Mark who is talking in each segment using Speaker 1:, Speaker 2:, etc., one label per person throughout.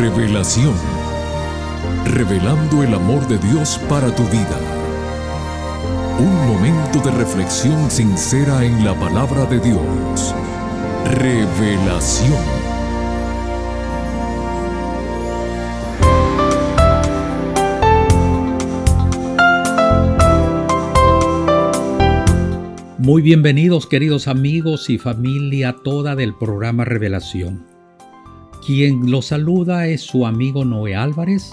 Speaker 1: Revelación. Revelando el amor de Dios para tu vida. Un momento de reflexión sincera en la palabra de Dios. Revelación.
Speaker 2: Muy bienvenidos queridos amigos y familia toda del programa Revelación. Quien los saluda es su amigo Noé Álvarez.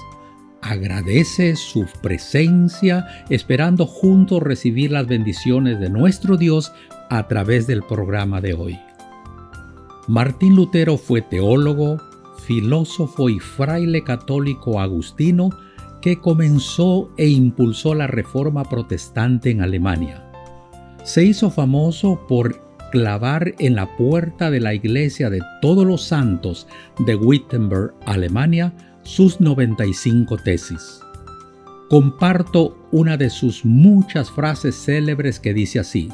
Speaker 2: Agradece su presencia esperando juntos recibir las bendiciones de nuestro Dios a través del programa de hoy. Martín Lutero fue teólogo, filósofo y fraile católico agustino que comenzó e impulsó la reforma protestante en Alemania se hizo famoso por clavar en la puerta de la iglesia de todos los santos de Wittenberg, Alemania, sus 95 tesis. Comparto una de sus muchas frases célebres que dice así,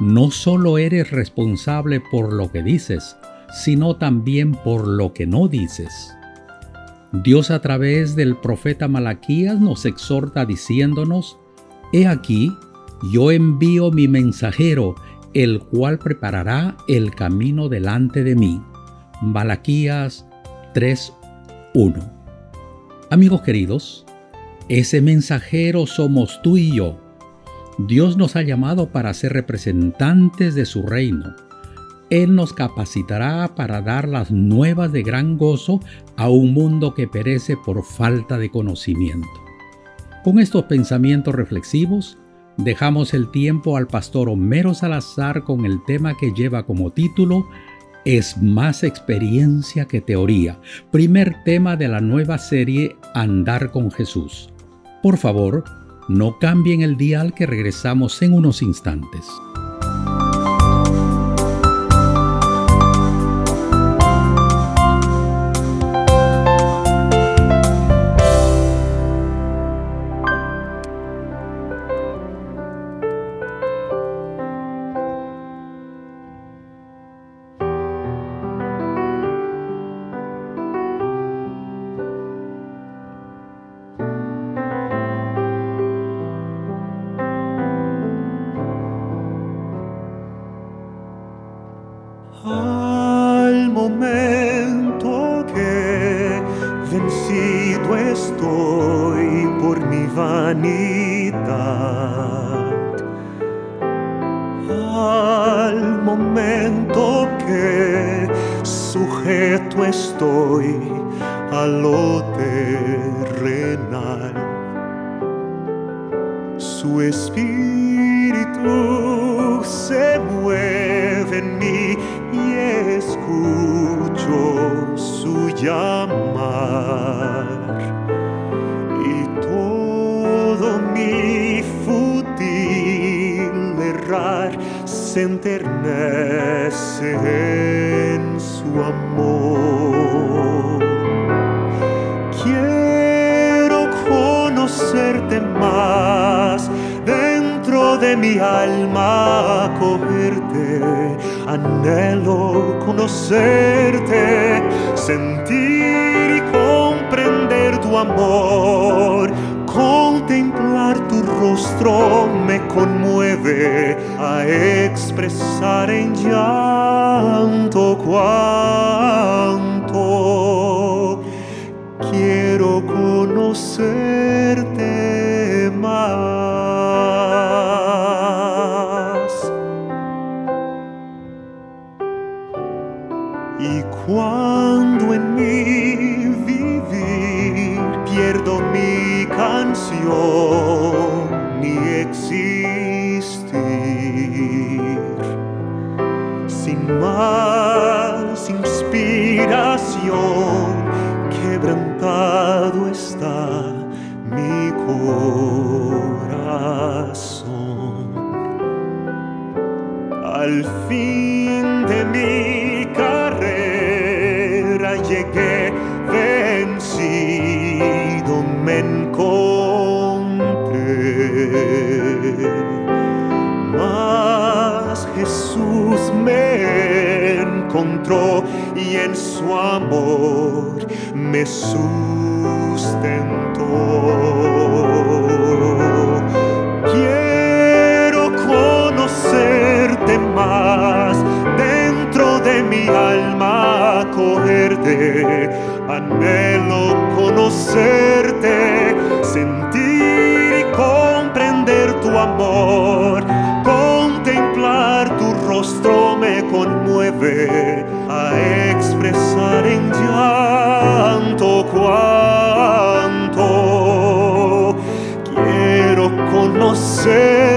Speaker 2: no solo eres responsable por lo que dices, sino también por lo que no dices. Dios a través del profeta Malaquías nos exhorta diciéndonos, He aquí, yo envío mi mensajero, el cual preparará el camino delante de mí. Malaquías 3:1. Amigos queridos, ese mensajero somos tú y yo. Dios nos ha llamado para ser representantes de su reino. Él nos capacitará para dar las nuevas de gran gozo a un mundo que perece por falta de conocimiento. Con estos pensamientos reflexivos, Dejamos el tiempo al pastor Homero Salazar con el tema que lleva como título Es más experiencia que teoría, primer tema de la nueva serie Andar con Jesús. Por favor, no cambien el dial que regresamos en unos instantes.
Speaker 3: Se enternece en su amor. Quiero conocerte más dentro de mi alma, acogerte, anhelo conocerte, sentir y comprender tu amor Contemplar rostro me conmueve a expresar en llanto cuanto quiero conocerte más. Y cuando en mí vivir pierdo mi canción ni existir. Sin más inspiración, quebrantado está mi corazón. Al fin Encontró y en su amor me sustentó. Quiero conocerte más dentro de mi alma, acogerte, anhelo conocerte, conocerte,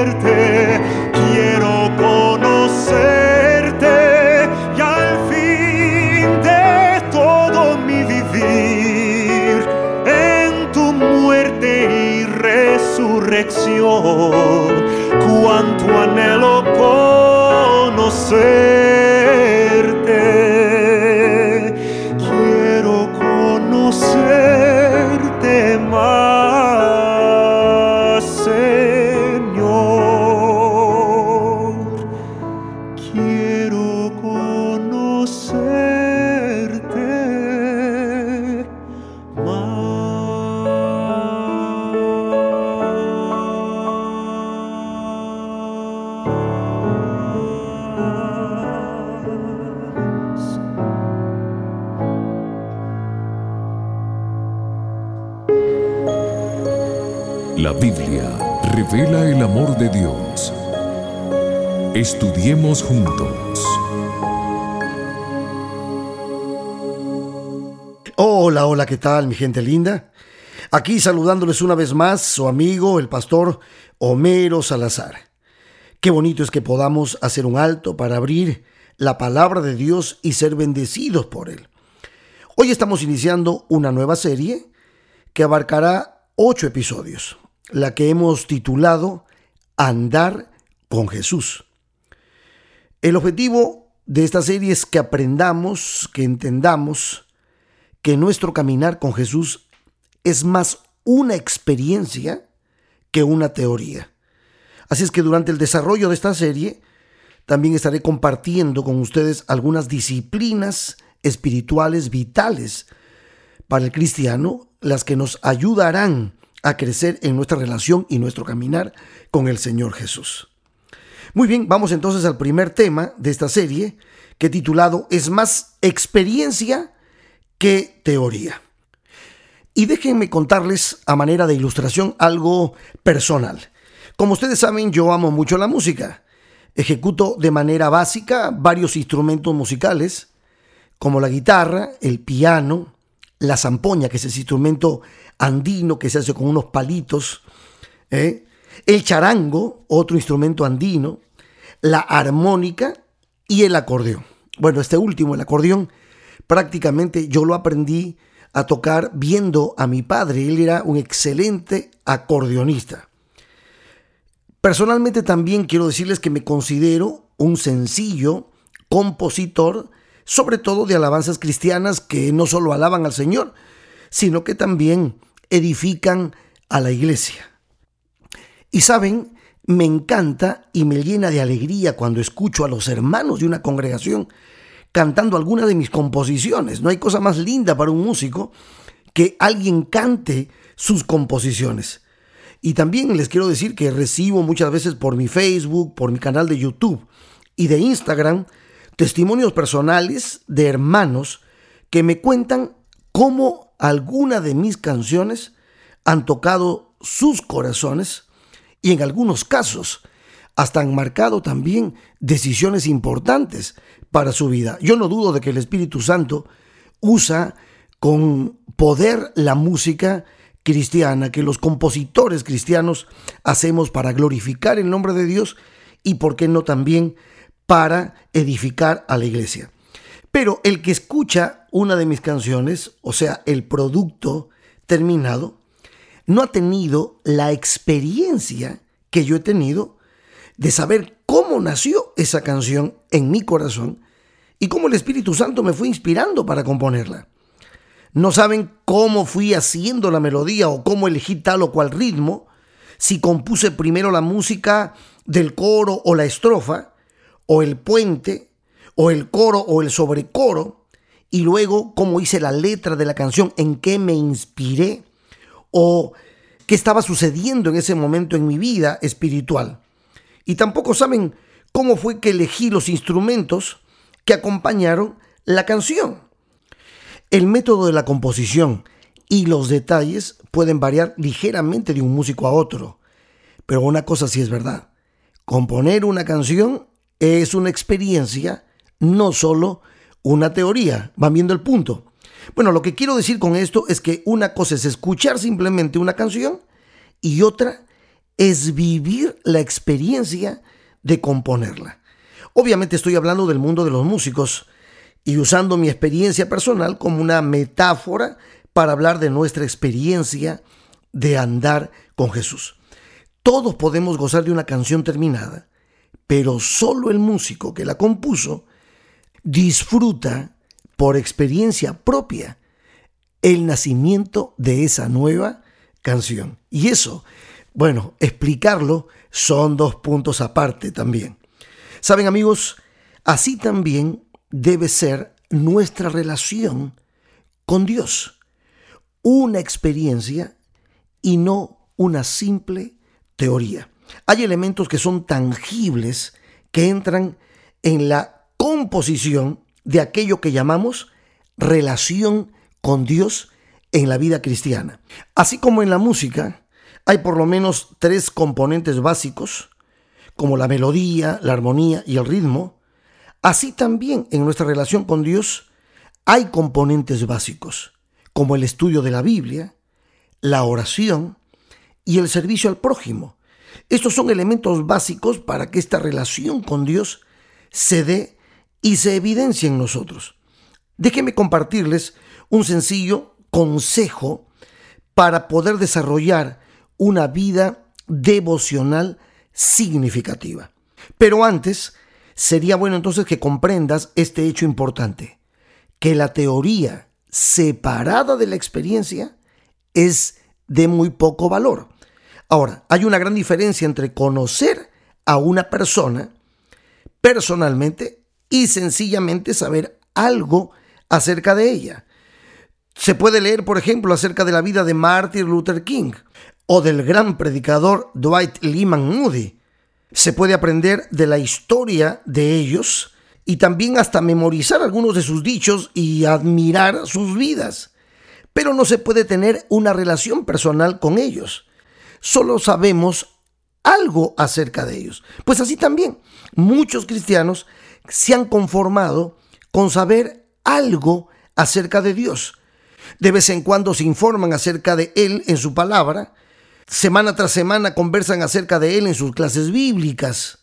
Speaker 1: Estudiemos juntos.
Speaker 4: Hola, hola, ¿qué tal mi gente linda? Aquí saludándoles una vez más su amigo, el pastor Homero Salazar. Qué bonito es que podamos hacer un alto para abrir la palabra de Dios y ser bendecidos por él. Hoy estamos iniciando una nueva serie que abarcará ocho episodios, la que hemos titulado Andar con Jesús. El objetivo de esta serie es que aprendamos, que entendamos que nuestro caminar con Jesús es más una experiencia que una teoría. Así es que durante el desarrollo de esta serie también estaré compartiendo con ustedes algunas disciplinas espirituales vitales para el cristiano, las que nos ayudarán a crecer en nuestra relación y nuestro caminar con el Señor Jesús. Muy bien, vamos entonces al primer tema de esta serie, que titulado Es más experiencia que teoría. Y déjenme contarles a manera de ilustración algo personal. Como ustedes saben, yo amo mucho la música. Ejecuto de manera básica varios instrumentos musicales, como la guitarra, el piano, la zampoña, que es ese instrumento andino que se hace con unos palitos, ¿eh? el charango, otro instrumento andino, la armónica y el acordeón. Bueno, este último, el acordeón, prácticamente yo lo aprendí a tocar viendo a mi padre. Él era un excelente acordeonista. Personalmente también quiero decirles que me considero un sencillo compositor, sobre todo de alabanzas cristianas que no solo alaban al Señor, sino que también edifican a la iglesia. Y saben, me encanta y me llena de alegría cuando escucho a los hermanos de una congregación cantando alguna de mis composiciones. No hay cosa más linda para un músico que alguien cante sus composiciones. Y también les quiero decir que recibo muchas veces por mi Facebook, por mi canal de YouTube y de Instagram testimonios personales de hermanos que me cuentan cómo alguna de mis canciones han tocado sus corazones y en algunos casos hasta han marcado también decisiones importantes para su vida. Yo no dudo de que el Espíritu Santo usa con poder la música cristiana que los compositores cristianos hacemos para glorificar el nombre de Dios y, por qué no, también para edificar a la iglesia. Pero el que escucha una de mis canciones, o sea, el producto terminado, no ha tenido la experiencia que yo he tenido de saber cómo nació esa canción en mi corazón y cómo el Espíritu Santo me fue inspirando para componerla. No saben cómo fui haciendo la melodía o cómo elegí tal o cual ritmo, si compuse primero la música del coro o la estrofa, o el puente, o el coro o el sobrecoro, y luego cómo hice la letra de la canción, en qué me inspiré, o qué estaba sucediendo en ese momento en mi vida espiritual. Y tampoco saben cómo fue que elegí los instrumentos que acompañaron la canción. El método de la composición y los detalles pueden variar ligeramente de un músico a otro, pero una cosa sí es verdad. Componer una canción es una experiencia, no solo una teoría. Van viendo el punto. Bueno, lo que quiero decir con esto es que una cosa es escuchar simplemente una canción y otra es vivir la experiencia de componerla. Obviamente estoy hablando del mundo de los músicos y usando mi experiencia personal como una metáfora para hablar de nuestra experiencia de andar con Jesús. Todos podemos gozar de una canción terminada, pero solo el músico que la compuso disfruta por experiencia propia el nacimiento de esa nueva canción. Y eso, bueno, explicarlo son dos puntos aparte también. Saben amigos, así también debe ser nuestra relación con Dios. Una experiencia y no una simple teoría. Hay elementos que son tangibles que entran en la composición de aquello que llamamos relación con Dios en la vida cristiana. Así como en la música, hay por lo menos tres componentes básicos, como la melodía, la armonía y el ritmo. Así también en nuestra relación con Dios hay componentes básicos, como el estudio de la Biblia, la oración y el servicio al prójimo. Estos son elementos básicos para que esta relación con Dios se dé y se evidencie en nosotros. Déjenme compartirles un sencillo consejo para poder desarrollar una vida devocional significativa. Pero antes, sería bueno entonces que comprendas este hecho importante, que la teoría separada de la experiencia es de muy poco valor. Ahora, hay una gran diferencia entre conocer a una persona personalmente y sencillamente saber algo acerca de ella. Se puede leer, por ejemplo, acerca de la vida de Martin Luther King o del gran predicador Dwight Lyman Moody. Se puede aprender de la historia de ellos y también hasta memorizar algunos de sus dichos y admirar sus vidas. Pero no se puede tener una relación personal con ellos solo sabemos algo acerca de ellos. Pues así también, muchos cristianos se han conformado con saber algo acerca de Dios. De vez en cuando se informan acerca de Él en su palabra. Semana tras semana conversan acerca de Él en sus clases bíblicas.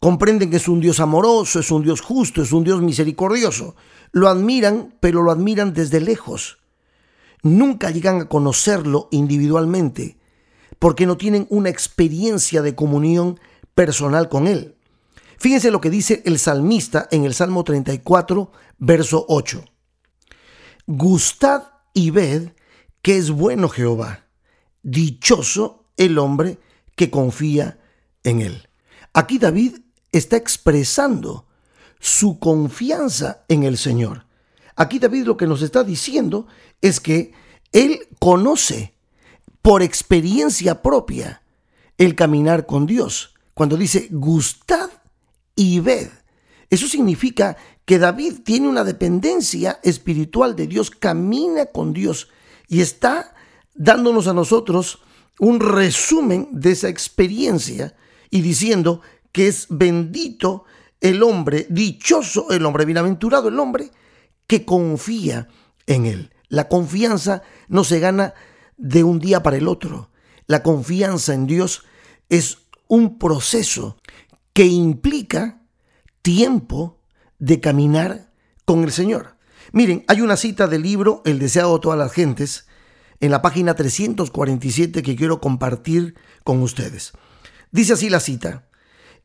Speaker 4: Comprenden que es un Dios amoroso, es un Dios justo, es un Dios misericordioso. Lo admiran, pero lo admiran desde lejos. Nunca llegan a conocerlo individualmente porque no tienen una experiencia de comunión personal con Él. Fíjense lo que dice el salmista en el Salmo 34, verso 8. Gustad y ved que es bueno Jehová, dichoso el hombre que confía en Él. Aquí David está expresando su confianza en el Señor. Aquí David lo que nos está diciendo es que Él conoce por experiencia propia el caminar con Dios. Cuando dice gustad y ved. Eso significa que David tiene una dependencia espiritual de Dios, camina con Dios y está dándonos a nosotros un resumen de esa experiencia y diciendo que es bendito el hombre, dichoso el hombre, bienaventurado el hombre que confía en él. La confianza no se gana de un día para el otro. La confianza en Dios es un proceso que implica tiempo de caminar con el Señor. Miren, hay una cita del libro El deseado de todas las gentes en la página 347 que quiero compartir con ustedes. Dice así la cita,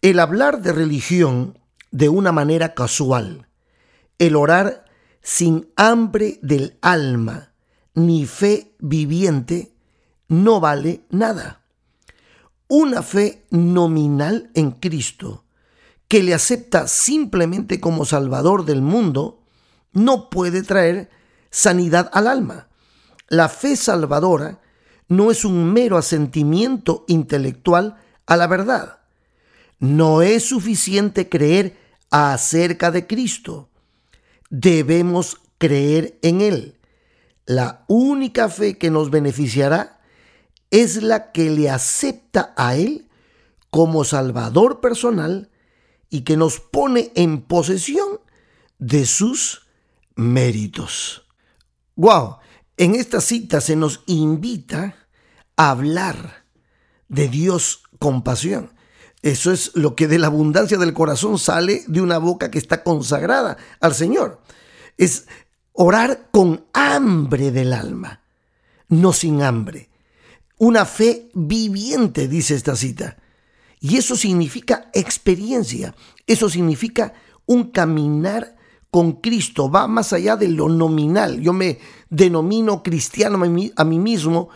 Speaker 4: el hablar de religión de una manera casual, el orar sin hambre del alma, ni fe viviente no vale nada. Una fe nominal en Cristo, que le acepta simplemente como Salvador del mundo, no puede traer sanidad al alma. La fe salvadora no es un mero asentimiento intelectual a la verdad. No es suficiente creer acerca de Cristo. Debemos creer en Él. La única fe que nos beneficiará es la que le acepta a Él como Salvador personal y que nos pone en posesión de sus méritos. ¡Wow! En esta cita se nos invita a hablar de Dios con pasión. Eso es lo que de la abundancia del corazón sale de una boca que está consagrada al Señor. Es orar con hambre del alma, no sin hambre. Una fe viviente, dice esta cita. Y eso significa experiencia, eso significa un caminar con Cristo, va más allá de lo nominal. Yo me denomino cristiano a mí, mismo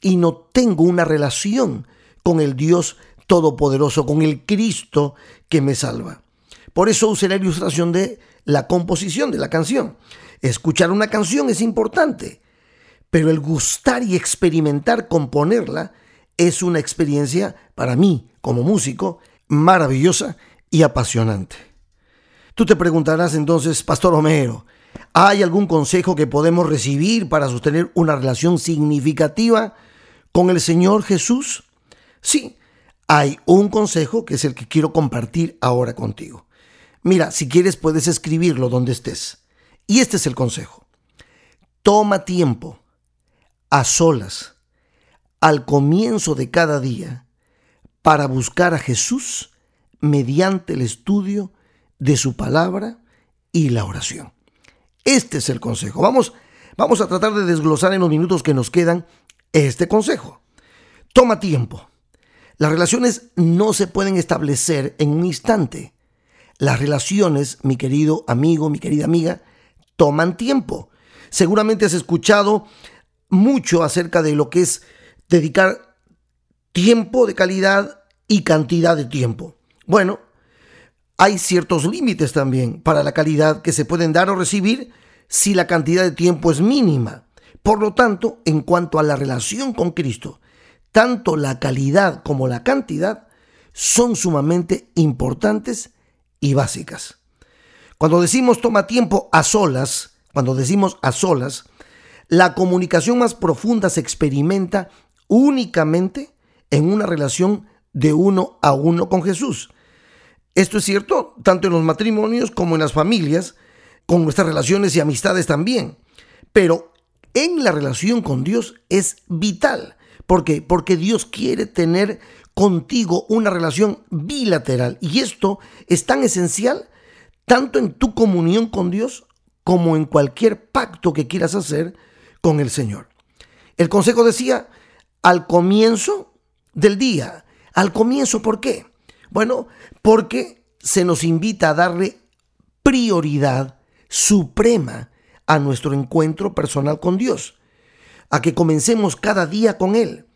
Speaker 4: y no tengo una relación con el Dios Todopoderoso, con el Cristo que me salva. Por eso usé la ilustración de la composición de la canción. Escuchar una canción es importante, pero el gustar y experimentar componerla es una experiencia para mí como músico maravillosa y apasionante. Tú te preguntarás entonces, Pastor Homero, ¿hay algún consejo que podemos recibir para sostener una relación significativa con el Señor Jesús? Sí, hay un consejo que es el que quiero compartir ahora contigo. Mira, si quieres puedes escribirlo donde estés. Y este es el consejo. Toma tiempo a solas al comienzo de cada día para buscar a Jesús mediante el estudio de su palabra y la oración. Este es el consejo. Vamos, vamos a tratar de desglosar en los minutos que nos quedan este consejo. Toma tiempo. Las relaciones no se pueden establecer en un instante. Las relaciones, mi querido amigo, mi querida amiga, toman tiempo. Seguramente has escuchado mucho acerca de lo que es dedicar tiempo de calidad y cantidad de tiempo. Bueno, hay ciertos límites también para la calidad que se pueden dar o recibir si la cantidad de tiempo es mínima. Por lo tanto, en cuanto a la relación con Cristo, tanto la calidad como la cantidad son sumamente importantes y básicas. Cuando decimos toma tiempo a solas, cuando decimos a solas, la comunicación más profunda se experimenta únicamente en una relación de uno a uno con Jesús. Esto es cierto tanto en los matrimonios como en las familias, con nuestras relaciones y amistades también. Pero en la relación con Dios es vital. ¿Por qué? Porque Dios quiere tener contigo una relación bilateral. Y esto es tan esencial tanto en tu comunión con Dios como en cualquier pacto que quieras hacer con el Señor. El consejo decía, al comienzo del día. Al comienzo, ¿por qué? Bueno, porque se nos invita a darle prioridad suprema a nuestro encuentro personal con Dios, a que comencemos cada día con Él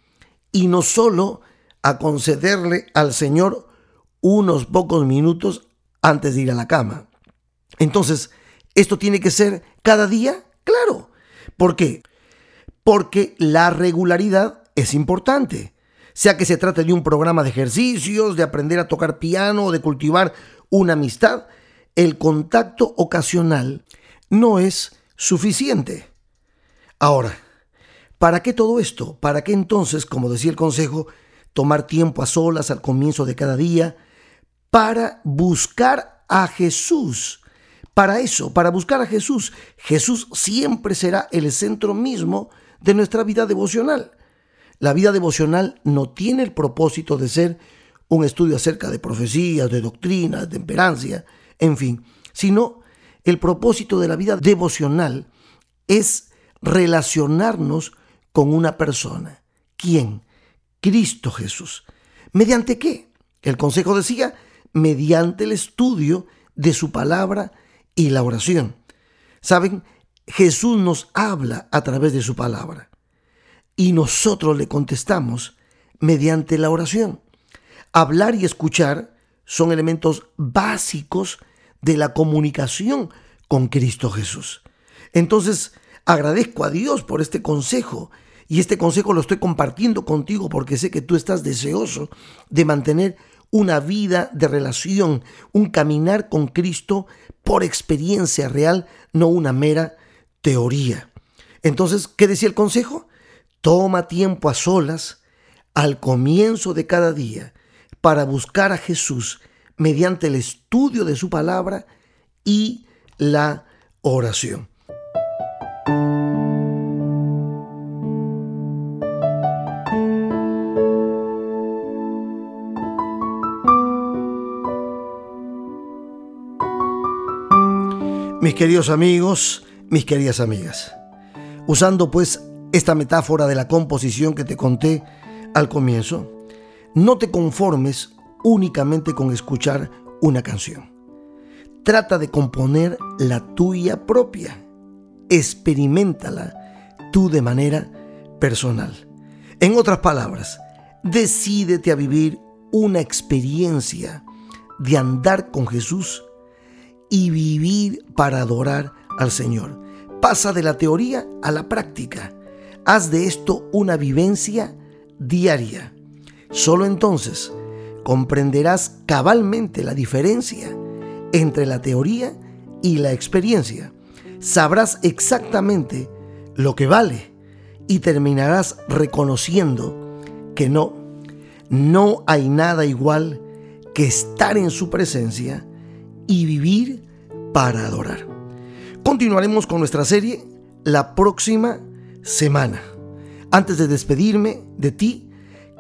Speaker 4: y no solo a concederle al Señor unos pocos minutos antes de ir a la cama. Entonces, ¿esto tiene que ser cada día? Claro. ¿Por qué? Porque la regularidad es importante. Sea que se trate de un programa de ejercicios, de aprender a tocar piano o de cultivar una amistad, el contacto ocasional no es suficiente. Ahora, ¿para qué todo esto? ¿Para qué entonces, como decía el consejo, tomar tiempo a solas al comienzo de cada día para buscar a Jesús? Para eso, para buscar a Jesús. Jesús siempre será el centro mismo de nuestra vida devocional. La vida devocional no tiene el propósito de ser un estudio acerca de profecías, de doctrinas, de temperancia, en fin, sino el propósito de la vida devocional es relacionarnos con una persona. ¿Quién? Cristo Jesús. ¿Mediante qué? El consejo decía, mediante el estudio de su palabra y la oración. Saben, Jesús nos habla a través de su palabra y nosotros le contestamos mediante la oración. Hablar y escuchar son elementos básicos de la comunicación con Cristo Jesús. Entonces, agradezco a Dios por este consejo y este consejo lo estoy compartiendo contigo porque sé que tú estás deseoso de mantener una vida de relación, un caminar con Cristo por experiencia real, no una mera teoría. Entonces, ¿qué decía el consejo? Toma tiempo a solas al comienzo de cada día para buscar a Jesús mediante el estudio de su palabra y la oración. Mis queridos amigos, mis queridas amigas, usando pues esta metáfora de la composición que te conté al comienzo, no te conformes únicamente con escuchar una canción. Trata de componer la tuya propia. Experimentala tú de manera personal. En otras palabras, decídete a vivir una experiencia de andar con Jesús y vivir para adorar al Señor. Pasa de la teoría a la práctica. Haz de esto una vivencia diaria. Solo entonces comprenderás cabalmente la diferencia entre la teoría y la experiencia. Sabrás exactamente lo que vale y terminarás reconociendo que no, no hay nada igual que estar en su presencia y vivir para adorar. Continuaremos con nuestra serie la próxima semana. Antes de despedirme de ti,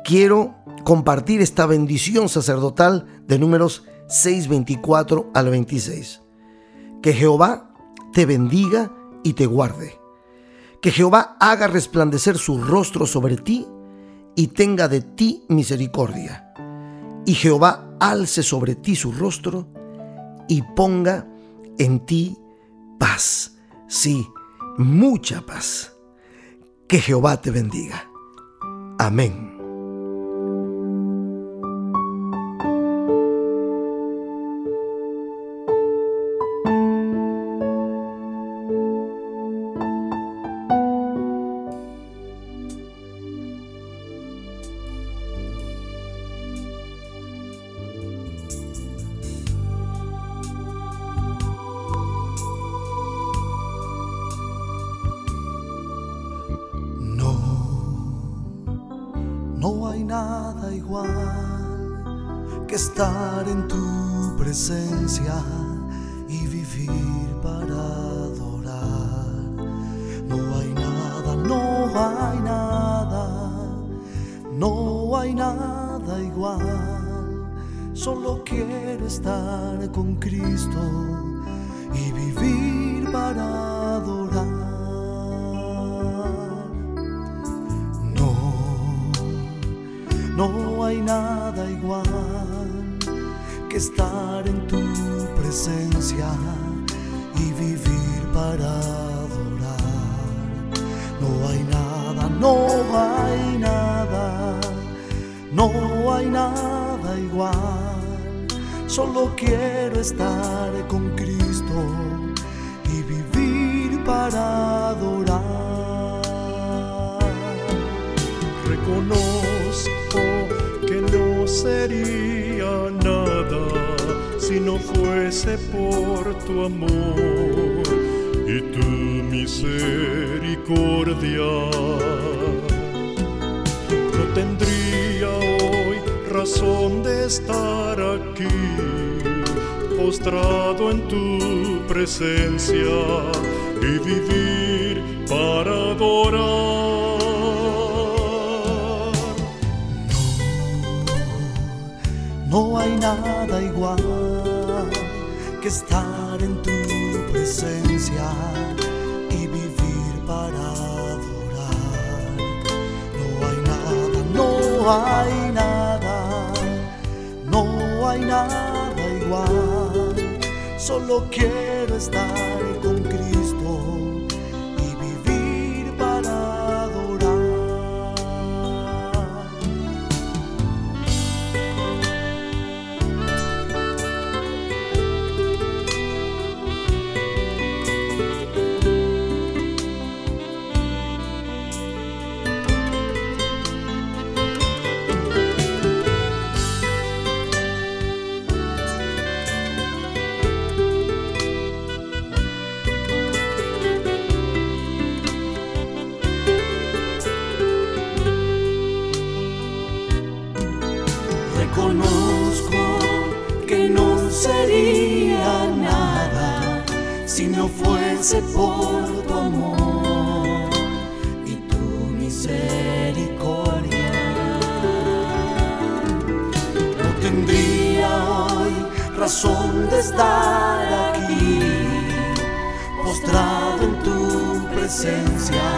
Speaker 4: quiero compartir esta bendición sacerdotal de números 6:24 al 26. Que Jehová te bendiga y te guarde. Que Jehová haga resplandecer su rostro sobre ti y tenga de ti misericordia. Y Jehová alce sobre ti su rostro y ponga en ti paz. Sí, mucha paz. Que Jehová te bendiga. Amén.
Speaker 5: Nada igual que estar en tu presencia y vivir para adorar. No hay nada, no hay nada, no hay nada igual. Solo quiero estar con Cristo y vivir para adorar. Nada igual que estar en tu presencia y vivir para adorar. No hay nada, no hay nada, no hay nada igual. Solo quiero estar con Cristo y vivir para adorar.
Speaker 3: Reconozco sería nada si no fuese por tu amor y tu misericordia. No tendría hoy razón de estar aquí, postrado en tu presencia y vivir para adorar.
Speaker 5: Hay nada igual que estar en tu presencia y vivir para adorar. No hay nada, no hay nada, no hay nada igual. Solo quiero estar con Cristo
Speaker 4: sería nada si no fuese por tu amor y tu misericordia. No tendría hoy razón de estar aquí, postrado en tu presencia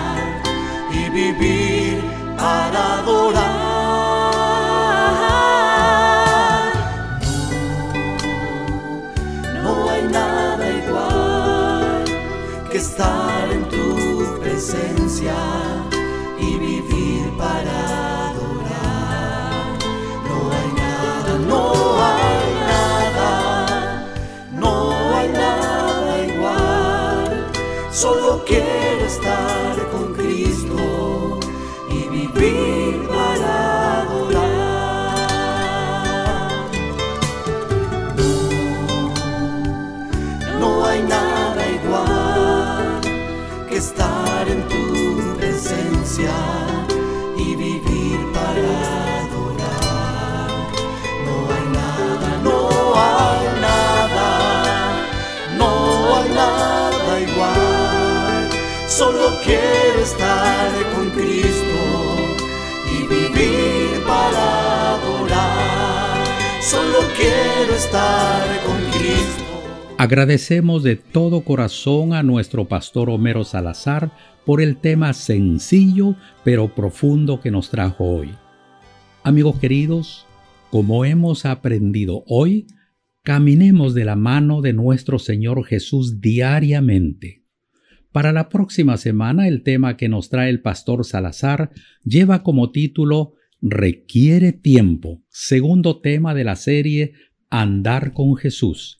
Speaker 4: y vivir para adorar. Estar
Speaker 2: Agradecemos de todo corazón a nuestro pastor Homero Salazar por el tema sencillo pero profundo que nos trajo hoy. Amigos queridos, como hemos aprendido hoy, caminemos de la mano de nuestro Señor Jesús diariamente. Para la próxima semana el tema que nos trae el pastor Salazar lleva como título Requiere tiempo, segundo tema de la serie Andar con Jesús.